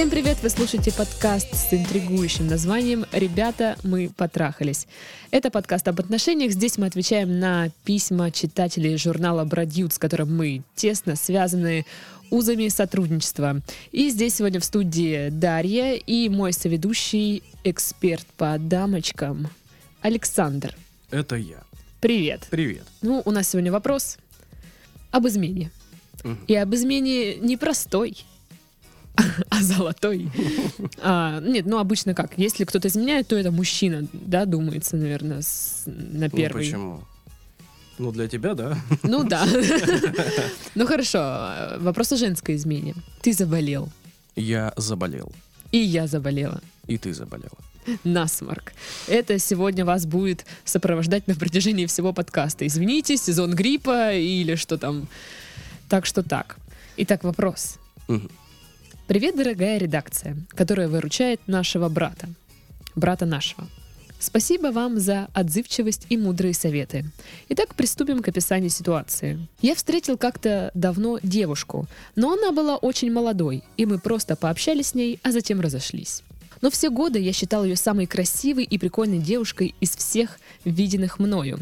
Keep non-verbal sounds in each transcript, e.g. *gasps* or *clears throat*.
Всем привет! Вы слушаете подкаст с интригующим названием «Ребята, мы потрахались». Это подкаст об отношениях. Здесь мы отвечаем на письма читателей журнала «Бродют», с которым мы тесно связаны узами сотрудничества. И здесь сегодня в студии Дарья и мой соведущий эксперт по дамочкам Александр. Это я. Привет. Привет. Ну, у нас сегодня вопрос об измене. Мгм. И об измене не простой, *laughs* а золотой. *laughs* А, нет, ну обычно как? Если кто-то изменяет, то это мужчина, да, думается, наверное, с- на Ну, первый. почему? Ну, для тебя, да? Ну да. *laughs* Ну хорошо, э, вопрос о женской измене. Ты заболел, Я заболел. и я заболела. И ты заболела. Насморк. Это сегодня вас будет сопровождать на протяжении всего подкаста. Извините, сезон гриппа или что там. Так что так. Итак, вопрос. Мгм. Привет, дорогая редакция, которая выручает нашего брата. Брата нашего. Спасибо вам за отзывчивость и мудрые советы. Итак, приступим к описанию ситуации. Я встретил как-то давно девушку, но она была очень молодой, и мы просто пообщались с ней, а затем разошлись. Но все годы я считал ее самой красивой и прикольной девушкой из всех виденных мною.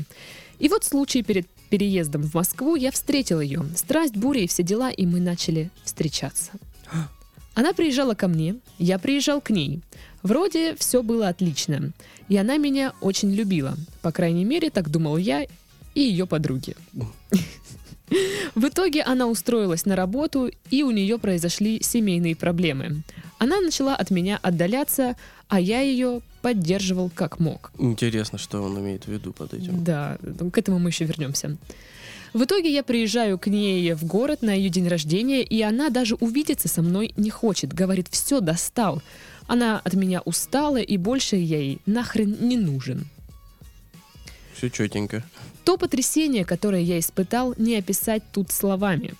И вот случай перед переездом в Москву я встретил ее. Страсть, буря и все дела, и мы начали встречаться. *gasps* Она приезжала ко мне, я приезжал к ней. Вроде все было отлично. И она меня очень любила. По крайней мере, так думал я и ее подруги. В итоге она устроилась на работу, и у нее произошли семейные проблемы. Она начала от меня отдаляться, а я ее поддерживал как мог. Интересно, что он имеет в виду под этим. Да, ну, к этому мы еще вернемся. В итоге я приезжаю к ней в город на ее день рождения, и она даже увидеться со мной не хочет. Говорит, все, достал. Она от меня устала, и больше я ей нахрен не нужен. Все четенько. То потрясение, которое я испытал, не описать тут словами.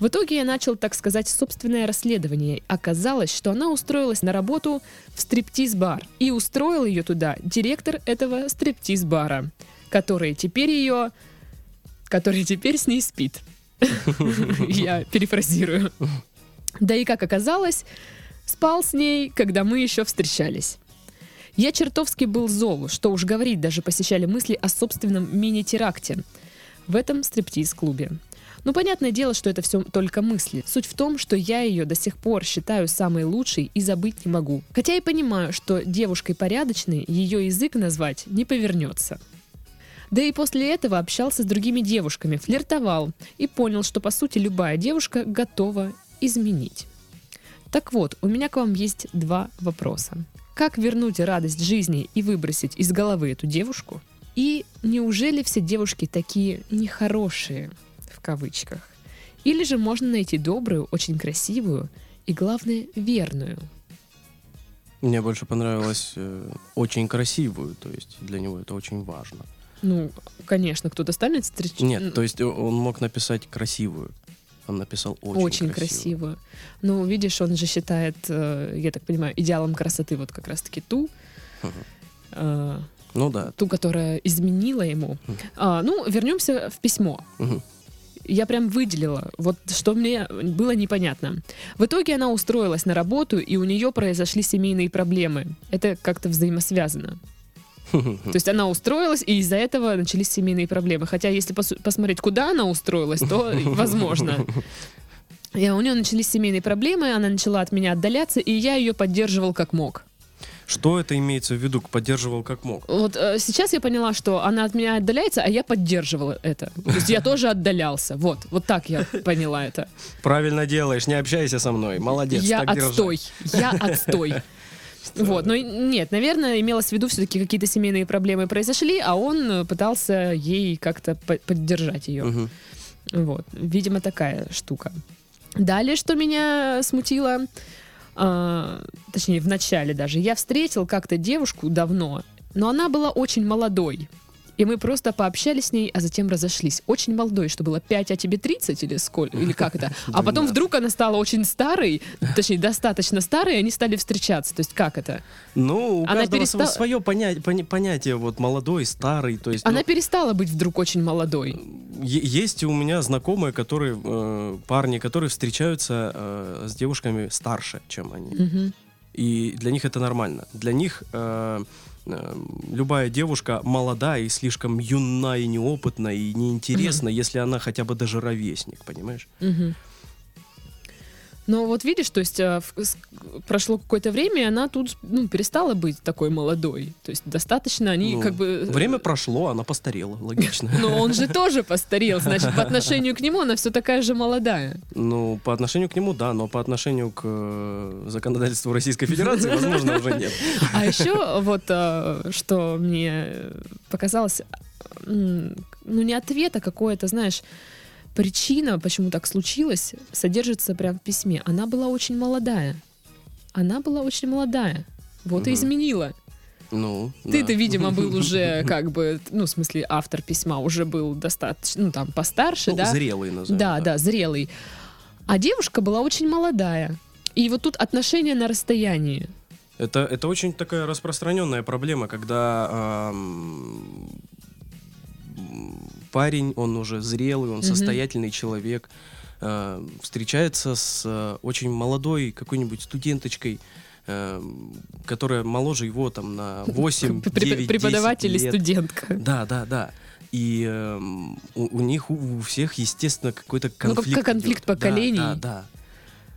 В итоге я начал, так сказать, собственное расследование. Оказалось, что она устроилась на работу в стриптиз-бар. И устроил ее туда директор этого стриптиз-бара, который теперь ее... который теперь с ней спит. *laughs* Я перефразирую. Да и как оказалось, спал с ней, когда мы еще встречались. Я чертовски был зол, что уж говорить, даже посещали мысли о собственном мини-теракте в этом стриптиз-клубе. Ну, понятное дело, что это все только мысли. Суть в том, что я ее до сих пор считаю самой лучшей и забыть не могу. Хотя и понимаю, что девушкой порядочной ее язык назвать не повернется. Да и после этого общался с другими девушками, флиртовал и понял, что по сути любая девушка готова изменить. Так вот, у меня к вам есть два вопроса. Как вернуть радость жизни и выбросить из головы эту девушку? И неужели все девушки такие нехорошие, в кавычках? Или же можно найти добрую, очень красивую и, главное, верную? Мне больше понравилось э, очень красивую, то есть для него это очень важно. Ну, конечно, кто-то станет встречать... Нет, то есть о- он мог написать красивую. Он написал очень, Очень красивую. красивую. Ну, видишь, он же считает, э, я так понимаю, идеалом красоты вот как раз-таки ту, э, Ну да. ту, которая изменила ему. А, ну, вернемся в письмо. Мгм. Я прям выделила, вот что мне было непонятно. В итоге она устроилась на работу, и у нее произошли семейные проблемы. Это как-то взаимосвязано. То есть она устроилась, и из-за этого начались семейные проблемы. Хотя если посу- посмотреть, куда она устроилась, то *laughs* возможно. И у нее начались семейные проблемы, она начала от меня отдаляться, и я ее поддерживал как мог. Что это имеется в виду? Поддерживал как мог. Вот э, сейчас я поняла, что она от меня отдаляется, а я поддерживала это. То есть я тоже отдалялся. Вот, вот так я поняла это. Правильно делаешь, не общайся со мной. Молодец, я отстой. Я отстой. Вот, но нет, наверное, имелось в виду все-таки какие-то семейные проблемы произошли, а он э, пытался ей как-то по- поддержать ее. Мгм. Вот, видимо, такая штука. Далее, что меня смутило, а, точнее, в начале даже, я встретил как-то девушку давно, но она была очень молодой. И мы просто пообщались с ней, а затем разошлись. Очень молодой, что было 5, а тебе 30 или сколько, или как это? *laughs* А потом 12. вдруг она стала очень старой, точнее, достаточно старой, и они стали встречаться. То есть как это? Ну, у Она каждого переста- свое поня- пони- понятие, вот молодой, старый, то есть... Она ну, перестала быть вдруг очень молодой. Есть у меня знакомые, которые, э, парни, которые встречаются э, с девушками старше, чем они. Мгм. И для них это нормально. Для них э, э, любая девушка молодая и слишком юна и неопытна и неинтересна, если она хотя бы даже ровесник, понимаешь? Мгм. Но вот видишь, то есть с- прошло какое-то время, и она тут ну, перестала быть такой молодой. То есть достаточно они Ну, как бы... э, Время прошло, она постарела, логично. *laughs* Но он же *laughs* тоже постарел, значит, по отношению к нему она все такая же молодая. Ну, по отношению к нему, да, но по отношению к э, законодательству Российской Федерации, возможно, уже нет. *laughs* А еще вот что мне показалось, ну не ответ, а какое-то, знаешь, причина, почему так случилось, содержится прямо в письме. Она была очень молодая. Она была очень молодая. Вот и Мгм. изменила. Ну, Ты-то, да. видимо, был *laughs* уже как бы, ну, в смысле, автор письма уже был достаточно, ну, там, постарше, Ну, да? Зрелый, назовем Да, так. да, зрелый. А девушка была очень молодая. И вот тут отношения на расстоянии. Это, это очень такая распространенная проблема, когда ам, м, парень, он уже зрелый, он Мгм. состоятельный человек, э, встречается с э, очень молодой какой-нибудь студенточкой, э, которая моложе его там на 8, Преп- 9, Преподаватель и 10 лет. студентка. Да, да, да. И эм, у, у них у, у всех, естественно, какой-то Ну, как- конфликт. как конфликт идет. Да, поколений. Да, да.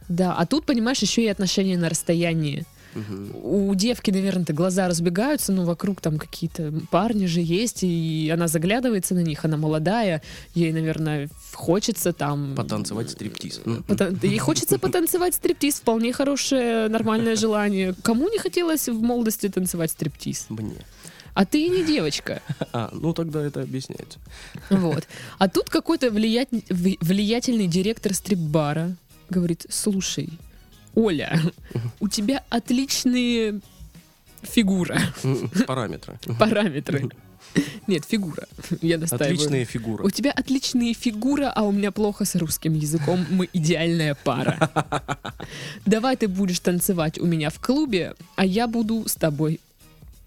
Да, а тут, понимаешь, еще и отношения на расстоянии. Мгм. У девки, наверное, глаза разбегаются, но вокруг там какие-то парни же есть, и она заглядывается на них, она молодая, ей, наверное, хочется там... Потанцевать стриптиз. Потан- Ей хочется потанцевать стриптиз, вполне хорошее, нормальное желание. Кому не хотелось в молодости танцевать стриптиз? Мне. А ты не девочка. А, ну тогда это объясняется. Вот. А тут какой-то влиять- влиятельный директор стрип-бара говорит, слушай, Оля, у тебя отличные фигура, Параметры. параметры. Нет, фигура. Я настаиваю. Отличные фигуры. У тебя отличные фигура, а у меня плохо с русским языком. Мы идеальная пара. Давай ты будешь танцевать у меня в клубе, а я буду с тобой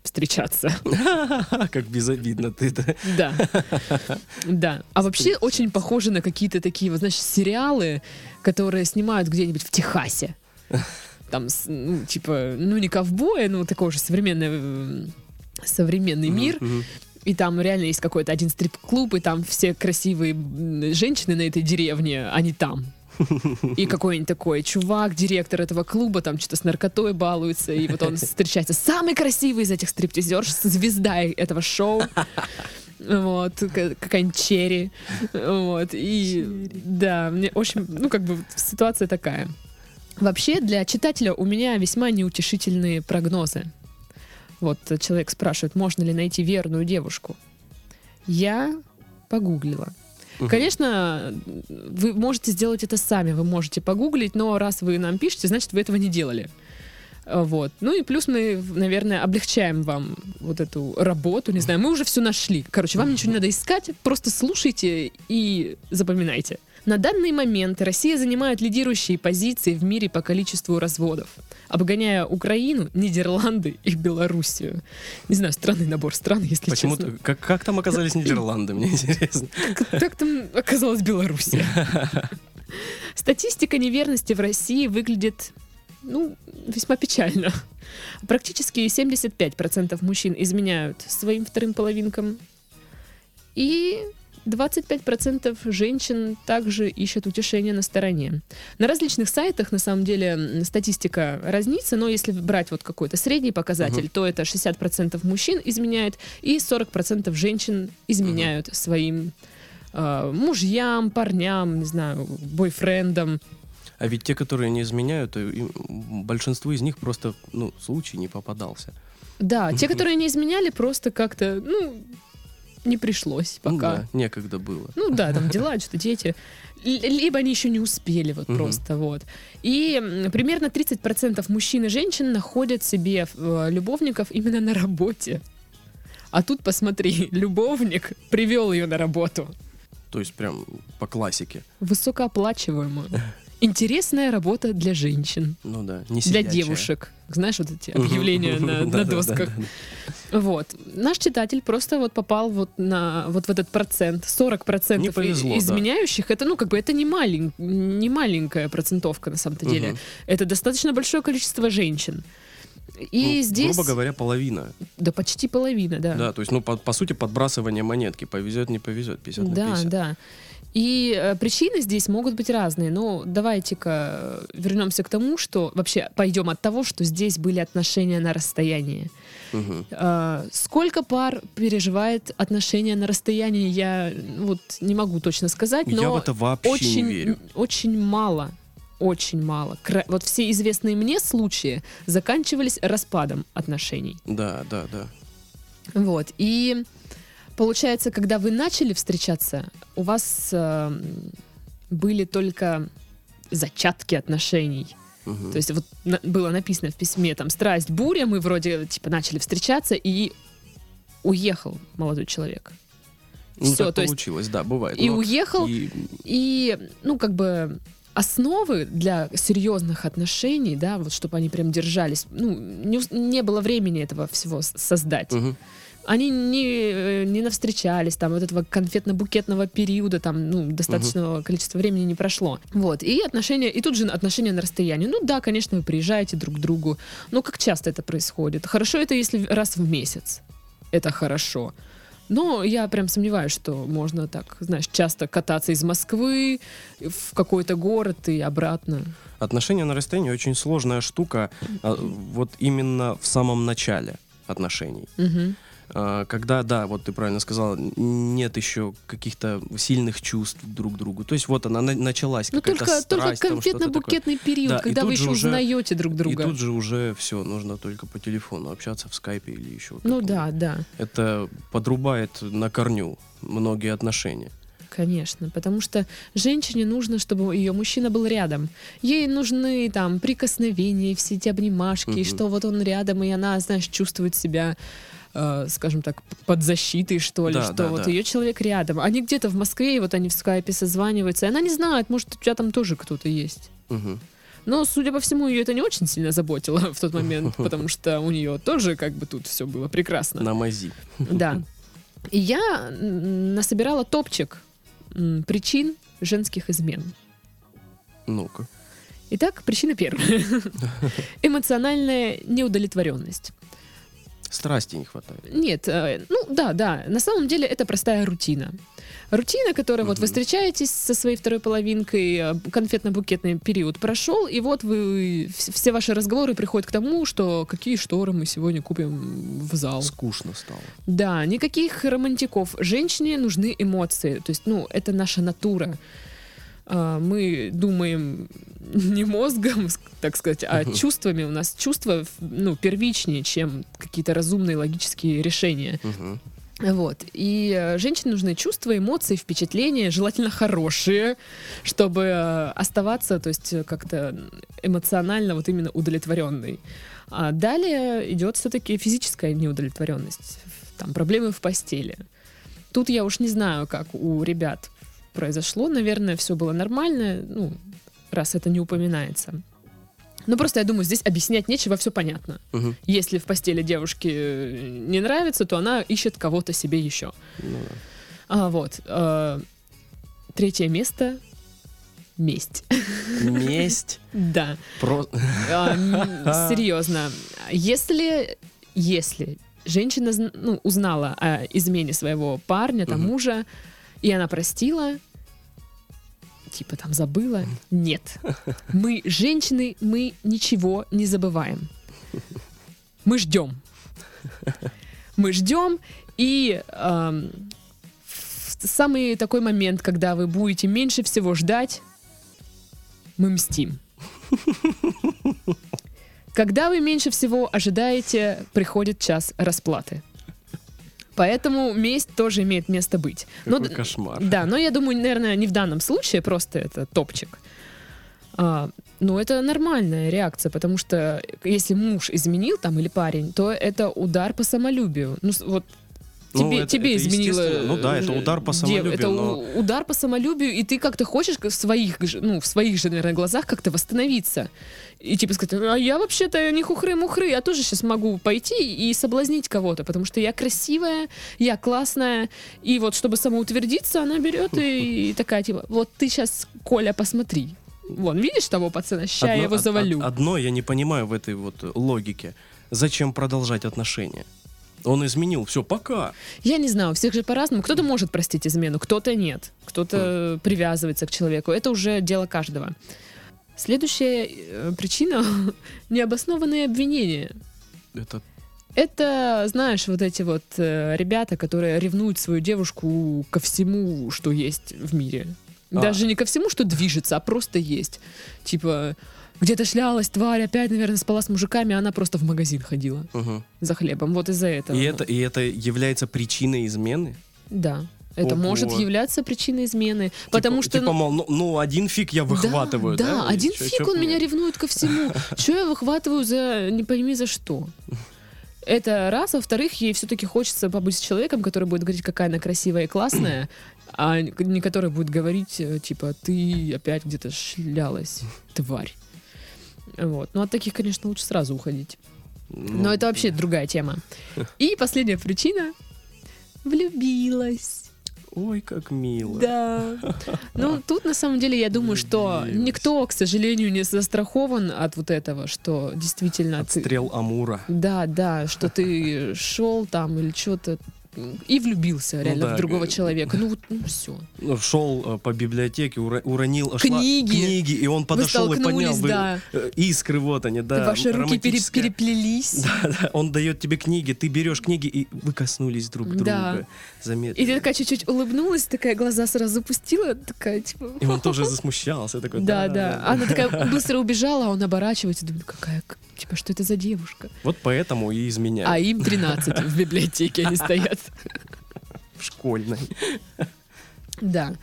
встречаться. *laughs* Как безобидно ты-то. Да. Да. А вообще очень похоже на какие-то такие, вот, знаешь, сериалы, которые снимают где-нибудь в Техасе. *laughs* Там, с- ну, типа, ну, не ковбоя, ну, такой же современный, э, современный мир. Мгм. И там реально есть какой-то один стрип-клуб, и там все красивые женщины на этой деревне, они там. И *laughs* какой-нибудь такой чувак, директор этого клуба, там что-то с наркотой балуется, и вот он *laughs* встречается. Самый красивый из этих стриптизерш, звезда этого шоу. Вот, ка- какая-нибудь черри. Вот, и да, мне очень, ну, как бы ситуация такая. Вообще, для читателя у меня весьма неутешительные прогнозы. Вот человек спрашивает, можно ли найти верную девушку. Я погуглила. Мгм. Конечно, вы можете сделать это сами, вы можете погуглить, но раз вы нам пишете, значит, вы этого не делали. Вот. Ну и плюс мы, наверное, облегчаем вам вот эту работу, не знаю, мы уже все нашли. Короче, вам ничего не надо искать, просто слушайте и запоминайте. На данный момент Россия занимает лидирующие позиции в мире по количеству разводов, обгоняя Украину, Нидерланды и Белоруссию. Не знаю, странный набор стран, если Почему честно. как, как там оказались Нидерланды, мне интересно. Как, как там оказалась Белоруссия? Статистика неверности в России выглядит, ну, весьма печально. Практически 75% мужчин изменяют своим вторым половинкам. И 25% женщин также ищут утешение на стороне. На различных сайтах, на самом деле, статистика разнится, но если брать вот какой-то средний показатель, Мгм. то это 60% мужчин изменяет, и 40% женщин изменяют своим э, мужьям, парням, не знаю, бойфрендам. А ведь те, которые не изменяют, э, им- большинству из них просто, ну, случай не попадался. Да, те, *laughs* которые не изменяли, просто как-то, ну, не пришлось Ну пока. да, некогда было. Ну да, там дела, *laughs* что-то дети. Либо они еще не успели, вот Мгм. просто вот. И примерно 30% мужчин и женщин находят себе э, любовников именно на работе. А тут посмотри, *laughs* любовник привел ее на работу. То есть прям по классике. Высокооплачиваемую. Интересная работа для женщин. Ну да, не Для сидячая. девушек. Знаешь, вот эти объявления на, *laughs* на досках. Вот. Наш читатель просто вот попал вот на вот в этот процент. 40% Не повезло, да. изменяющих. Это, ну, как бы, это не, малень, не маленькая процентовка на самом-то деле. Это достаточно большое количество женщин. И Ну, здесь... Грубо говоря, половина. Да почти половина, да. Да, то есть, ну, по, по сути, подбрасывание монетки. Повезет, не повезет, 50 на Да, 50. да. И э, причины здесь могут быть разные. Но давайте-ка э, вернемся к тому, что вообще пойдем от того, что здесь были отношения на расстоянии. А, сколько пар переживает отношения на расстоянии, я вот не могу точно сказать, но Я в это вообще очень, не верю. очень мало. Очень мало. Кра- Вот все известные мне случаи заканчивались распадом отношений. Да, да, да. Вот. И получается, когда вы начали встречаться, у вас э, были только зачатки отношений. Мгм. То есть вот на- было написано в письме там страсть, буря, мы вроде типа начали встречаться и уехал молодой человек. Ну, всё, так то есть получилось, да, бывает. И Но уехал, и- и ну как бы основы для серьезных отношений, да, вот чтобы они прям держались, ну не, не было времени этого всего создать. Мгм. Они не, э, не навстречались, там, вот этого конфетно-букетного периода, там, ну, достаточного количества времени не прошло. Вот, и отношения, и тут же отношения на расстоянии. Ну да, конечно, вы приезжаете друг к другу, но как часто это происходит? Хорошо это, если раз в месяц. Это хорошо. Но я прям сомневаюсь, что можно так, знаешь, часто кататься из Москвы в какой-то город и обратно. Отношения на расстоянии очень сложная штука, а, вот именно в самом начале отношений. Мгм. А, Когда, да, вот ты правильно сказала, нет еще каких-то сильных чувств друг к другу. То есть вот она на- началась Ну какая-то только, только страсть, такое. конфетно-букетный период, Да, когда вы еще уже- узнаете друг друга. И тут же уже все, нужно только по телефону общаться в скайпе или еще. Ну да, да. Это подрубает на корню многие отношения. Конечно, потому что женщине нужно, чтобы ее мужчина был рядом. Ей нужны там прикосновения, все эти обнимашки, Мгм. что вот он рядом, и она, знаешь, чувствует себя, э, скажем так, под защитой, что ли, Да, что да, вот да. ее человек рядом. Они где-то в Москве, и вот они в скайпе созваниваются, и она не знает, может, у тебя там тоже кто-то есть. Мгм. Но, судя по всему, ее это не очень сильно заботило в тот момент, *laughs* потому что у нее тоже как бы тут все было прекрасно. На мази. Да. И я насобирала топчик причин женских измен. Ну-ка. Итак, причина первая. *laughs* Эмоциональная неудовлетворенность. Страсти не хватает. Нет, э, ну да, да, на самом деле это простая рутина. Рутина, которая вот вы встречаетесь со своей второй половинкой, э, конфетно-букетный период прошел, и вот вы вс- все ваши разговоры приходят к тому, что какие шторы мы сегодня купим в зал. Скучно стало. Да, никаких романтиков. Женщине нужны эмоции. То есть, ну, это наша натура. А, Мы думаем *laughs* не мозгом, так сказать, а чувствами. У нас чувства, ну, первичнее, чем какие-то разумные логические решения. Вот. И э, женщине нужны чувства, эмоции, впечатления, желательно хорошие, чтобы э, оставаться, то есть э, как-то эмоционально вот именно удовлетворенной. А далее идет все-таки физическая неудовлетворенность, там проблемы в постели. Тут я уж не знаю, как у ребят произошло, наверное, все было нормально, ну, раз это не упоминается. Ну, просто я думаю, здесь объяснять нечего, все понятно. Мгм. Если в постели девушке э, не нравится, то она ищет кого-то себе еще. Ну да. А, вот. э, третье место — месть. Месть. *laughs* да. А, Серьезно. Если, если женщина ну, узнала о измене своего парня, там, мужа, и она простила, типа там забыла, нет. Мы, женщины, мы ничего не забываем. Мы ждем. Мы ждем, и в самый такой момент, когда вы будете меньше всего ждать, мы мстим. Когда вы меньше всего ожидаете, приходит час расплаты. Поэтому месть тоже имеет место быть. Но Какой д- кошмар. Да, но я думаю, наверное, не в данном случае, просто это топчик. А, но это нормальная реакция, потому что если муж изменил там или парень, то это удар по самолюбию. Ну, вот Ну, тебе, это- тебе это изменило. естественно. Ну да, это э, удар по самолюбию, Это но- удар по самолюбию, и ты как-то хочешь в своих, ну, в своих же, наверное, глазах как-то восстановиться. И типа сказать, а я вообще-то не хухры-мухры, я тоже сейчас могу пойти и соблазнить кого-то, потому что я красивая, я классная, и вот чтобы самоутвердиться, она берет *laughs* и, такая, типа, вот ты сейчас, Коля, посмотри. Вон, видишь того пацана? Ща я Одно- его од- завалю. од- Одно я не понимаю в этой вот логике. Зачем продолжать отношения? Он изменил, все, пока. Я не знаю, у всех же по-разному. Кто-то может простить измену, кто-то нет. Кто-то привязывается к человеку. Это уже дело каждого. Следующая э, причина — необоснованные обвинения. Это Это, знаешь, вот эти вот э, ребята, которые ревнуют свою девушку ко всему, что есть в мире. А. Даже не ко всему, что движется, а просто есть. Типа, где-то шлялась тварь, опять, наверное, спала с мужиками, а она просто в магазин ходила мгм. за хлебом. Вот из-за этого. И это и это является причиной измены. Да. Это Ого. может являться причиной измены. потому Типа- что... типа, мол, ну, ну, один фиг я выхватываю, да? Да, один Чё- фиг чё он мне? меня ревнует ко всему. *laughs* Что я выхватываю за не пойми за что? Это раз. Во-вторых, ей все-таки хочется побыть с человеком, который будет говорить, какая она красивая и классная, а не который будет говорить, э, типа, ты опять где-то шлялась, тварь. Вот. Ну, от таких, конечно, лучше сразу уходить. Ну, Но это вообще другая тема. *laughs* И последняя причина. Влюбилась. Ой, как мило. Да. Ну, тут на самом деле я думаю, что никто, к сожалению, не застрахован от вот этого, что действительно ты... Отстрел Амура. Да, да, что ты шел там или что-то и влюбился реально да, в другого э, человека. Ну вот, ну все. Шел э, по библиотеке, уронил шла- Книги. книги, и он подошел и поднял да. э, искры, вот они, да. Ваши руки пере- переплелись. *laughs* Да, да, он дает тебе книги, ты берешь книги и вы коснулись друг Да. друга. Заметно. И ты такая чуть-чуть улыбнулась, такая глаза сразу пустила, такая типа... И он тоже *laughs* засмущался, такой. Да, да. Она такая *laughs* быстро убежала, а он оборачивается, думает, какая, типа, что это за девушка? Вот поэтому и изменяют А им 13 в библиотеке они стоят. В школьной. Да.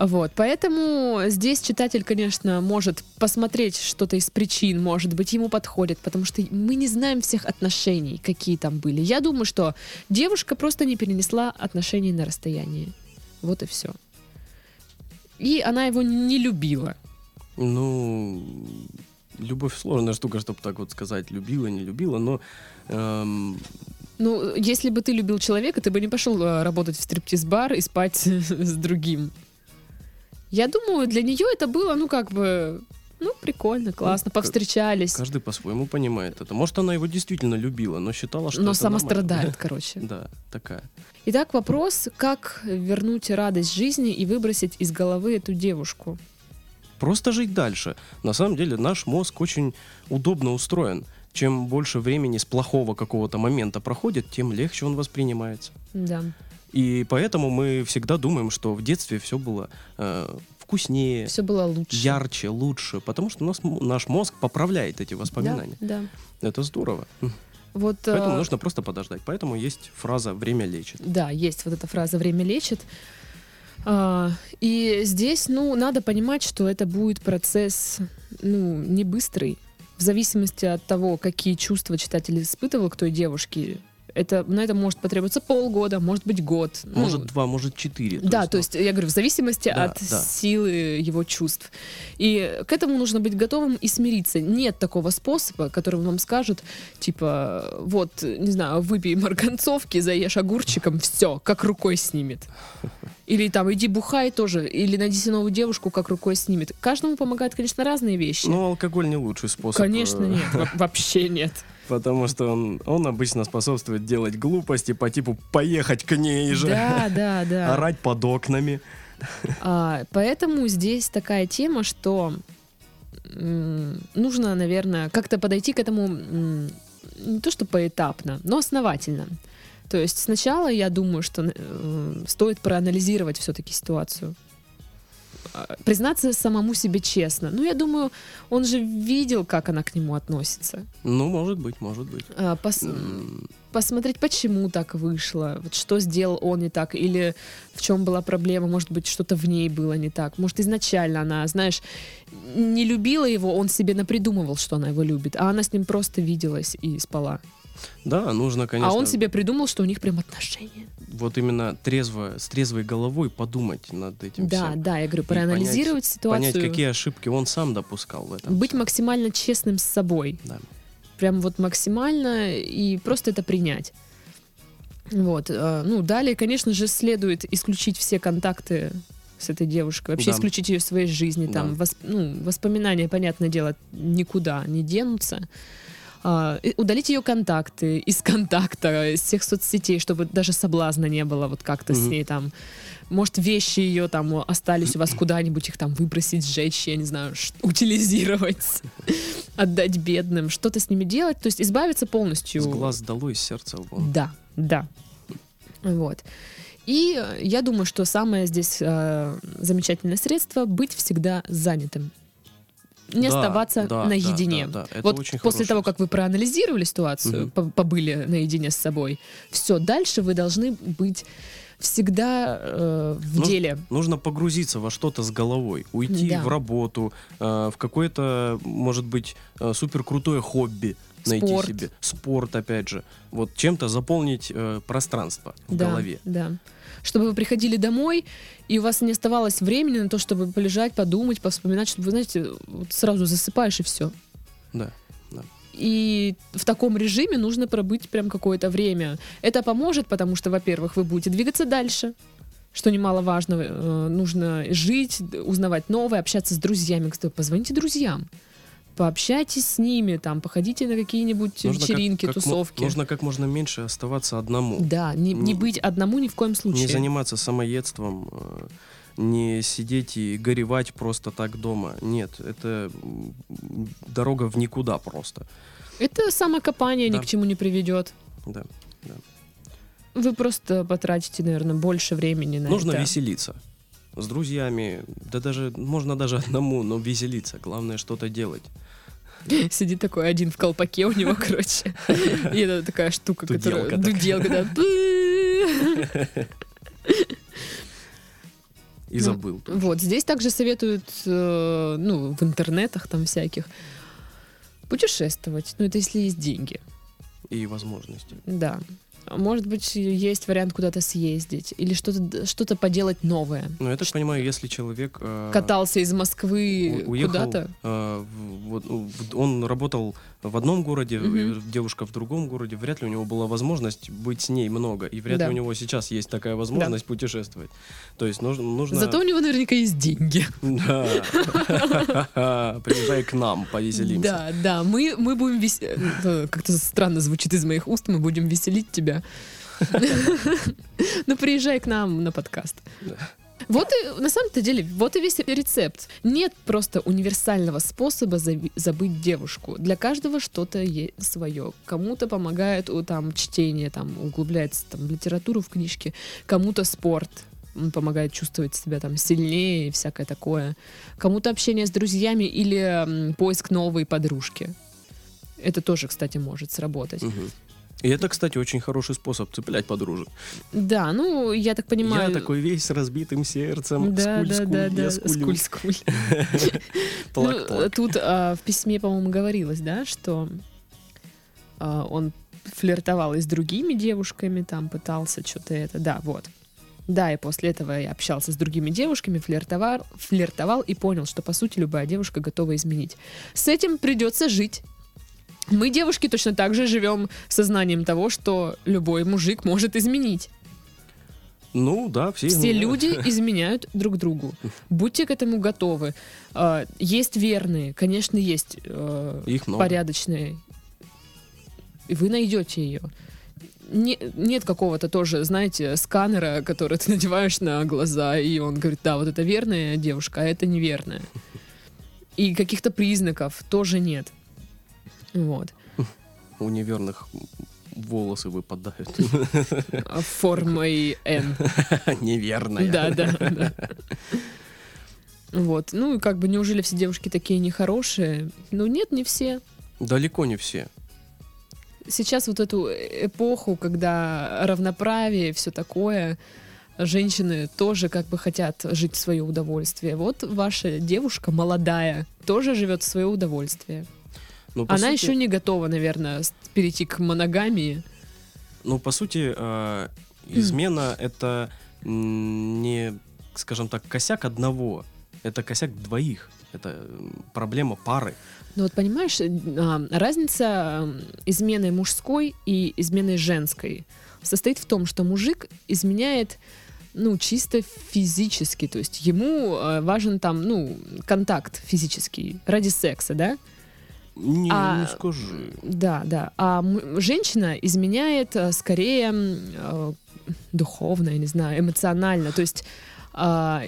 Вот, поэтому здесь читатель, конечно, может посмотреть что-то из причин, может быть, ему подходит, потому что мы не знаем всех отношений, какие там были. Я думаю, что девушка просто не перенесла отношений на расстоянии. Вот и все. И она его не любила. Ну, любовь сложная штука, чтобы так вот сказать, любила, не любила, но эм, Ну, если бы ты любил человека, ты бы не пошел э, работать в стриптиз-бар и спать *laughs* с другим. Я думаю, для нее это было, ну, как бы, ну, прикольно, классно, к- повстречались. каждый по-своему понимает это. Может, она его действительно любила, но считала, что Но сама нормально. страдает, короче. *laughs* Да, такая. Итак, вопрос, как вернуть радость жизни и выбросить из головы эту девушку? Просто жить дальше. На самом деле наш мозг очень удобно устроен. Чем больше времени с плохого какого-то момента проходит, тем легче он воспринимается. Да. И поэтому мы всегда думаем, что в детстве все было э, вкуснее, Все было лучше. ярче, лучше, потому что у нас, наш мозг поправляет эти Да, воспоминания. да. Это здорово. М. Вот, Поэтому э, нужно просто подождать. Поэтому есть фраза «время лечит». Да, есть вот эта фраза «время лечит». А, и здесь, ну, надо понимать, что это будет процесс, ну, не быстрый. В зависимости от того, какие чувства читатель испытывал к той девушке, это, на это может потребоваться полгода, может быть год. ну, Может два, может четыре. да, то ну, есть я говорю, в зависимости Да, от да. силы его чувств. И к этому нужно быть готовым и смириться. Нет такого способа, которым вам скажут, типа, вот, не знаю, выпей марганцовки, заешь огурчиком, все, как рукой снимет. Или там, иди бухай тоже, или найди себе новую девушку, как рукой снимет. Каждому помогают, конечно, разные вещи. Но алкоголь не лучший способ. Конечно, э, нет, во- вообще нет. Потому что он, он обычно способствует делать глупости по типу поехать к ней же, Да, да, *laughs* да. орать под окнами. А, поэтому здесь такая тема, что нужно, наверное, как-то подойти к этому не то что поэтапно, но основательно. То есть сначала я думаю, что э, стоит проанализировать все-таки ситуацию. А, признаться самому себе честно. Ну, я думаю, он же видел, как она к нему относится. Ну, может быть, может быть. А, пос- посмотреть, почему так вышло, вот что сделал он не так, или в чем была проблема, может быть, что-то в ней было не так. Может, изначально она, знаешь, не любила его, он себе напридумывал, что она его любит, а она с ним просто виделась и спала. Да, нужно, конечно, А он себе придумал, что у них прям отношения. вот именно трезво, с трезвой головой подумать над этим Да, всем. да, я говорю, проанализировать ситуацию. Понять, какие ошибки он сам допускал в этом. Быть всем. максимально честным с собой. Да. Прям вот максимально и просто это принять. Вот. э, Ну, далее, конечно же, следует исключить все контакты с этой девушкой. Вообще Да. исключить ее из своей жизни. Там, Да. восп- ну, воспоминания, понятное дело, никуда не денутся. А, удалить ее контакты из контакта, из всех соцсетей, чтобы даже соблазна не было вот как-то с Мгм. ней там. Может, вещи ее там остались у вас куда-нибудь, их там выбросить, сжечь, я не знаю, утилизировать, *laughs* отдать бедным, что-то с ними делать, то есть избавиться полностью. С глаз долой, с сердца вон. Да, да. Вот. И э, я думаю, что самое здесь э, замечательное средство быть всегда занятым. Не Да, оставаться да, наедине. да, да, да. Это вот очень после того, как вы проанализировали ситуацию, по- побыли наедине с собой, все, дальше вы должны быть всегда э, в Ну, деле. Нужно погрузиться во что-то с головой, уйти Да. в работу, э, в какое-то, может быть, э, супер крутое хобби найти Спорт. себе, спорт, опять же, вот чем-то заполнить э, пространство в да, голове. Да. Чтобы вы приходили домой, и у вас не оставалось времени на то, чтобы полежать, подумать, повспоминать, чтобы, вы знаете, вот сразу засыпаешь и все. Да. И в таком режиме нужно пробыть прям какое-то время. Это поможет, потому что, во-первых, вы будете двигаться дальше, что немаловажно. Э, нужно жить, узнавать новое, общаться с друзьями. Кстати, позвоните друзьям. Пообщайтесь с ними, там, походите на какие-нибудь Нужно как- вечеринки, как мо- тусовки. нужно как можно меньше оставаться одному. Да, не, не Не- быть одному ни в коем случае. Не заниматься самоедством, э, не сидеть и горевать просто так дома. Нет, это дорога в никуда просто. Это самокопание ни Да. к чему не приведет. Да. Вы просто потратите, наверное, больше времени на Нужно это. веселиться. С друзьями, да даже, можно даже одному, но веселиться. Главное что-то делать. *laughs* Сидит такой один в колпаке у него, *laughs* короче. И это такая штука, которая... Такая. Дуделка, да. *laughs* И Ну, забыл. Вот, здесь также советуют, э, ну, в интернетах там всяких, путешествовать. Ну, это если есть деньги. И возможности. Да. Может быть, есть вариант куда-то съездить или что-то что поделать новое. Ну, я так понимаю, если человек... э, Катался из Москвы у- уехал, куда-то. э, вот, он работал в одном городе, и девушка в другом городе, вряд ли у него была возможность быть с ней много, и вряд Да. ли у него сейчас есть такая возможность путешествовать. То есть нужно... нужно... Зато у него наверняка есть деньги. Да. *laughs* Приезжай к нам, повеселимся. Да, да, мы, мы будем веселить. Как-то странно звучит из моих уст, мы будем веселить тебя. Ну, приезжай к нам на подкаст. Вот и, на самом-то деле, вот и весь рецепт. Нет просто универсального способа забыть девушку. Для каждого что-то есть свое. Кому-то помогает там, чтение, там, углубляется там, в литературу в книжке, кому-то спорт, помогает чувствовать себя там сильнее и всякое такое. Кому-то общение с друзьями или м, поиск новой подружки. Это тоже, кстати, может сработать. Мгм. И это, кстати, очень хороший способ цеплять подружек. Да, ну, я так понимаю... Я такой весь с разбитым сердцем. Да, да, да, да, скуль-скуль. *laughs* Плак-плак. Ну, тут а, в письме, по-моему, говорилось, да, что а, он флиртовал и с другими девушками, там пытался что-то это, да, вот. Да, и после этого я общался с другими девушками, флиртовал, флиртовал и понял, что, по сути, любая девушка готова изменить. С этим придется жить. Мы, девушки, точно так же живем сознанием того, что любой мужик может изменить. Ну, да, все. Все изменяют. люди *laughs* изменяют друг другу. Будьте к этому готовы. А, Есть верные, конечно, есть э, Их много. порядочные. И вы найдете ее. Не- нет какого-то тоже, знаете, сканера, который ты надеваешь на глаза, и он говорит, да, вот это верная девушка, а это неверная. И каких-то признаков тоже нет. Вот. *laughs* У неверных волосы выпадают. Формой N. *laughs* Неверная. Да, да, да. Вот. Ну и как бы неужели все девушки такие нехорошие? Ну нет, не все. Далеко не все. Сейчас вот эту эпоху, когда равноправие, все такое, женщины тоже как бы хотят жить в свое удовольствие. Вот ваша девушка молодая тоже живет в свое удовольствие. Ну, Она сути- еще не готова, наверное, перейти к моногамии. Ну, по сути, э, измена это м, не, скажем так, косяк одного, это косяк двоих. Это проблема пары. Ну вот понимаешь, э, а, разница м, измены мужской и измены женской состоит в том, что мужик изменяет ну, чисто физически, то есть ему э, важен там, ну, контакт физический ради секса, да? Не, А- не скажи. Да, да. А женщина изменяет э, скорее э, духовно, я не знаю, эмоционально. То есть а,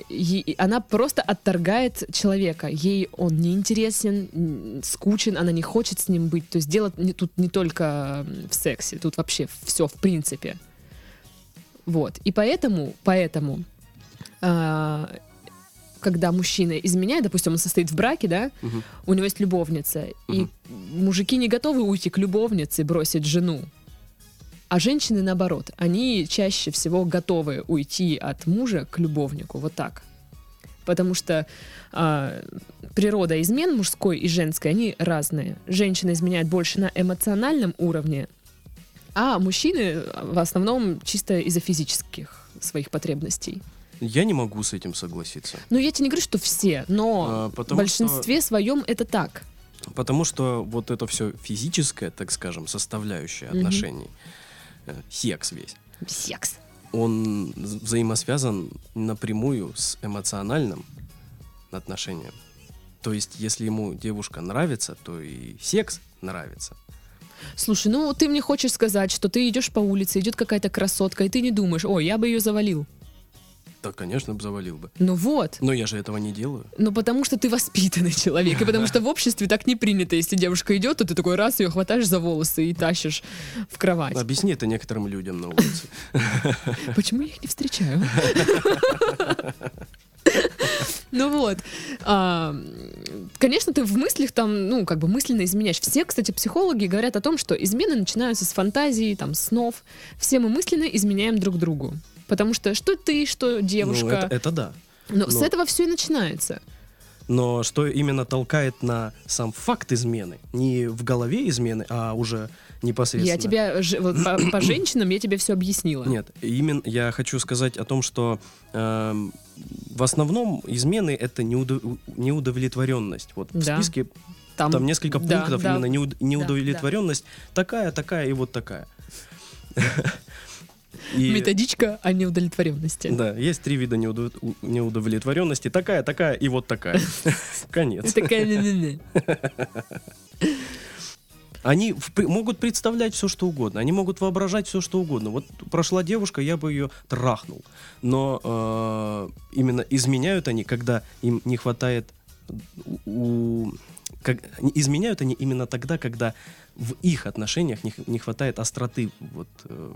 она просто отторгает человека. Ей он не интересен, м, скучен, она не хочет с ним быть. То есть дело не, тут не только в сексе, тут вообще все в принципе. Вот. И поэтому, поэтому, а, когда мужчина изменяет, допустим, он состоит в браке, да, Мгм. у него есть любовница, и Мгм. мужики не готовы уйти к любовнице и бросить жену. А женщины наоборот, они чаще всего готовы уйти от мужа к любовнику, вот так. Потому что а, природа измен мужской и женской, они разные. Женщина изменяет больше на эмоциональном уровне, а мужчины в основном чисто из-за физических своих потребностей. Я не могу с этим согласиться. Ну, я тебе не говорю, что все, но А, в большинстве своем это так. Потому что вот это все физическое, так скажем, составляющая Мгм. отношений, э, секс весь, Секс. он взаимосвязан напрямую с эмоциональным отношением. То есть, если ему девушка нравится, то и секс нравится. Слушай, ну ты мне хочешь сказать, что ты идешь по улице, идет какая-то красотка, и ты не думаешь, ой, я бы ее завалил. Да, конечно, бы завалил бы. Ну вот. Но я же этого не делаю. Ну потому что ты воспитанный *laughs* человек, и потому что в обществе так не принято, если девушка идет, то ты такой раз ее хватаешь за волосы и тащишь в кровать. Объясни это некоторым людям на улице. *laughs* Почему я их не встречаю? *laughs* Ну вот. А, Конечно, ты в мыслях там, ну, как бы мысленно изменяешь. Все, кстати, психологи говорят о том, что измены начинаются с фантазии, там, снов. Все мы мысленно изменяем друг другу. Потому что что ты, что Ну, девушка. это, это да. Но с ну. этого все и начинается. Но что именно толкает на сам факт измены? Не в голове измены, а уже непосредственно. Я тебя ж- вот по, *clears throat* по женщинам я тебе все объяснила. Нет, именно я хочу сказать о том, что эм, в основном измены это неудо- неудовлетворенность. Вот в Да. списке там несколько да, пунктов да. именно неуд- неудовлетворенность такая, такая и вот такая. *laughs* И- Методичка о неудовлетворенности. Да, есть три вида неудов- неудовлетворенности. Такая, такая и вот такая. *laughs* Конец. Такая. *laughs* Они могут представлять все, что угодно. Они могут воображать все, что угодно. Вот прошла девушка, я бы ее трахнул. Но э, именно изменяют они, когда им не хватает у- как, изменяют они именно тогда, когда в их отношениях не, не хватает остроты. Вот, э,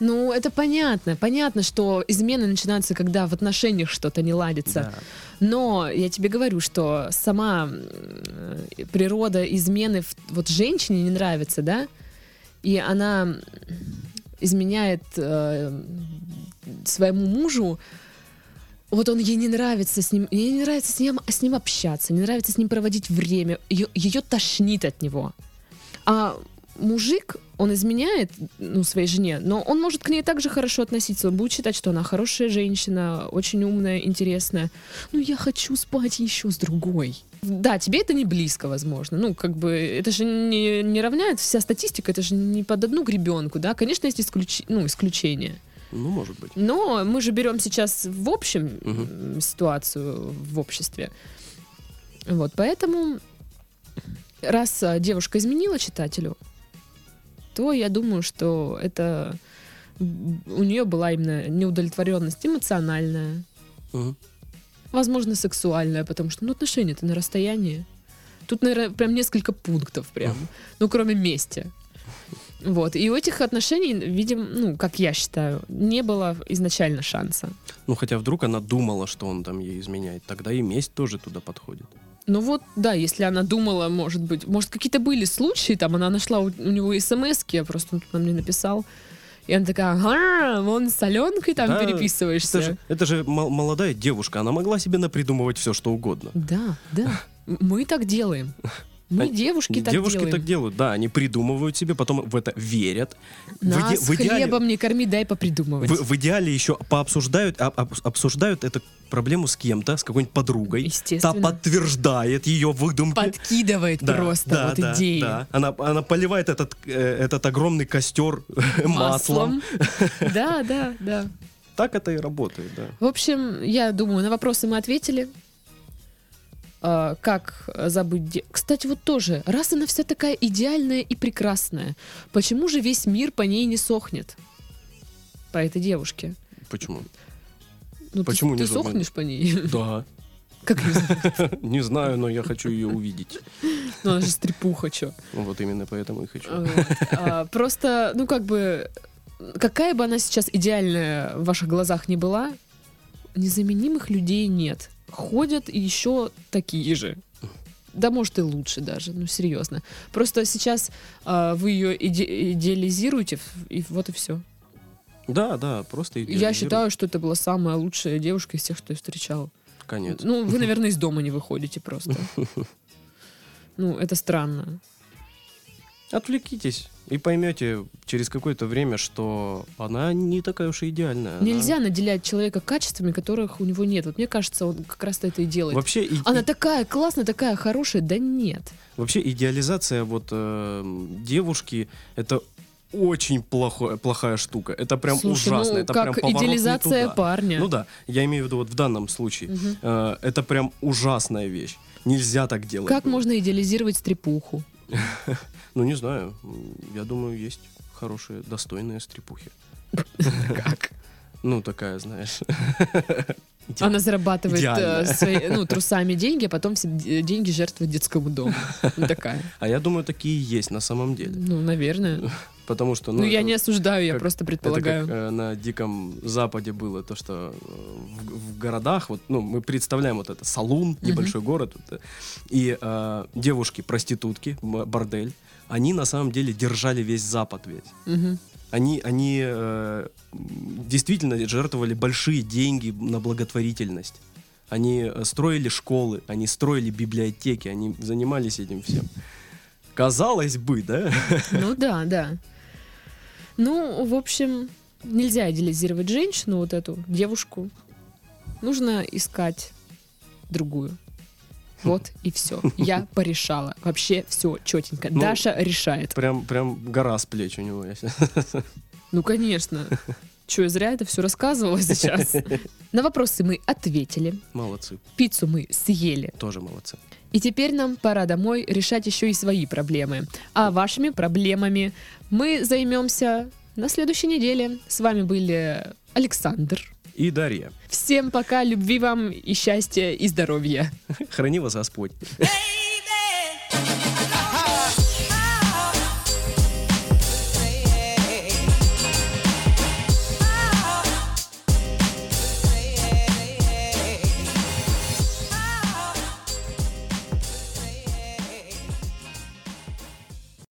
Ну, это понятно. Понятно, что измены начинаются, когда в отношениях что-то не ладится. да. Но я тебе говорю, что сама м, природа измены в- вот женщине не нравится, да? И она изменяет э, своему мужу. Вот он ей не нравится с ним, ей не нравится с ним, с ним общаться, не нравится с ним проводить время, ее, ее тошнит от него. А мужик, он изменяет ну, своей жене, но он может к ней также хорошо относиться. Он будет считать, что она хорошая женщина, очень умная, интересная. Ну, я хочу спать еще с другой. Да, тебе это не близко, возможно. Ну, как бы, это же не, не равняет вся статистика, это же не под одну гребенку, да. Конечно, есть исключ... ну, исключения. Ну, может быть. Но мы же берем сейчас в общем м, ситуацию в обществе. Вот, поэтому, раз а, девушка изменила читателю, то я думаю, что это у нее была именно неудовлетворенность эмоциональная, Мгм. возможно, сексуальная, потому что ну, отношения-то на расстоянии. Тут, наверное, прям несколько пунктов прям. Ну, кроме мести. Вот. И у этих отношений, видимо, ну, как я считаю, не было изначально шанса. Ну, хотя вдруг она думала, что он там ей изменяет. Тогда и месть тоже туда подходит. Ну вот, да, если она думала, может быть, может, какие-то были случаи, там она нашла у, у него смс я просто он тут мне написал. И она такая, ага, вон с Аленкой там Да, переписываешься. Это же, это же мол- молодая девушка, она могла себе напридумывать все, что угодно. Да, да. Мы так делаем. Мы, А девушки, так Девушки делаем. так делают, да, они придумывают себе, потом в это верят. В Нас иде- в идеале- хлебом не корми, дай попридумывать. В, в идеале еще пообсуждают, а- об- обсуждают эту проблему с кем-то, с какой-нибудь подругой. Та Естественно. подтверждает ее выдумки. Подкидывает Да, просто да, вот да, идеи. да. Она, она поливает этот, э, этот огромный костер *laughs* маслом. *laughs* Да, да, да. Так это и работает, да. В общем, я думаю, на вопросы мы ответили. А, как забыть... де- Кстати, вот тоже, раз она вся такая идеальная и прекрасная, почему же весь мир по ней не сохнет? По этой девушке. Почему? Ну, ты- Почему ты, не сохнет? сохнешь по ней? *laughs* Да. Как *laughs* не знаю. Но я хочу ее увидеть. Ну, она же стрепуха, чё. Вот именно поэтому и хочу. А, Просто, ну, как бы, какая бы она сейчас идеальная в ваших глазах не была, незаменимых людей нет. Ходят еще такие же. Да, может, и лучше даже, ну, серьезно. Просто сейчас а, вы ее иде- идеализируете, и вот и все. Да, да, просто Я считаю, что это была самая лучшая девушка из тех, что я встречал. Конец. Ну, вы, *laughs* наверное, из дома не выходите просто. *laughs* Ну, это странно. Отвлекитесь и поймете через какое-то время, что она не такая уж и идеальная. Она- Нельзя наделять человека качествами, которых у него нет. Вот мне кажется, он как раз это и делает. Вообще, и- Она такая классная, такая хорошая, да нет. вообще идеализация вот э, девушки это очень плохое, плохая штука. Это прям Слушай, ужасно. ну это прям как не идеализация парня. Ну да, я имею в виду вот в данном случае. Мгм. Э, это прям ужасная вещь. Нельзя так делать. Как было. можно идеализировать стрепуху? *laughs* Ну не знаю. Я думаю, есть хорошие, достойные стрипухи. *laughs* Как? Ну такая, знаешь. Она зарабатывает э, свои- *laughs* ну, трусами деньги, а потом все деньги жертвует детскому дому. Ну, такая. А я думаю, такие есть на самом деле. Ну, наверное. *laughs* Потому что, Ну, я это- не осуждаю, я как- просто Это предполагаю. как э, на Диком Западе было то, что э, в, в городах, вот, ну, мы представляем вот это салун, небольшой город, вот, э, и э, девушки-проститутки, бордель, они на самом деле держали весь Запад весь. Мгм. Они, они э, действительно жертвовали большие деньги на благотворительность. Они э, строили школы, они строили библиотеки, они занимались этим всем. Казалось бы, да? Ну да, да. Ну, в общем, нельзя идеализировать женщину, вот эту девушку. Нужно искать другую. Вот и все. Я *laughs* порешала. Вообще все четенько. Ну, Даша решает. Прям, прям гора с плеч у него. *laughs* Ну, конечно. Че, зря это все рассказывала сейчас? *laughs* На вопросы мы ответили. Молодцы, Пиццу мы съели. тоже молодцы. И теперь нам пора домой решать еще и свои проблемы. А вашими проблемами мы займемся на следующей неделе. С вами были Александр и Дарья. Всем пока, любви вам и счастья, и здоровья. Храни вас Господь.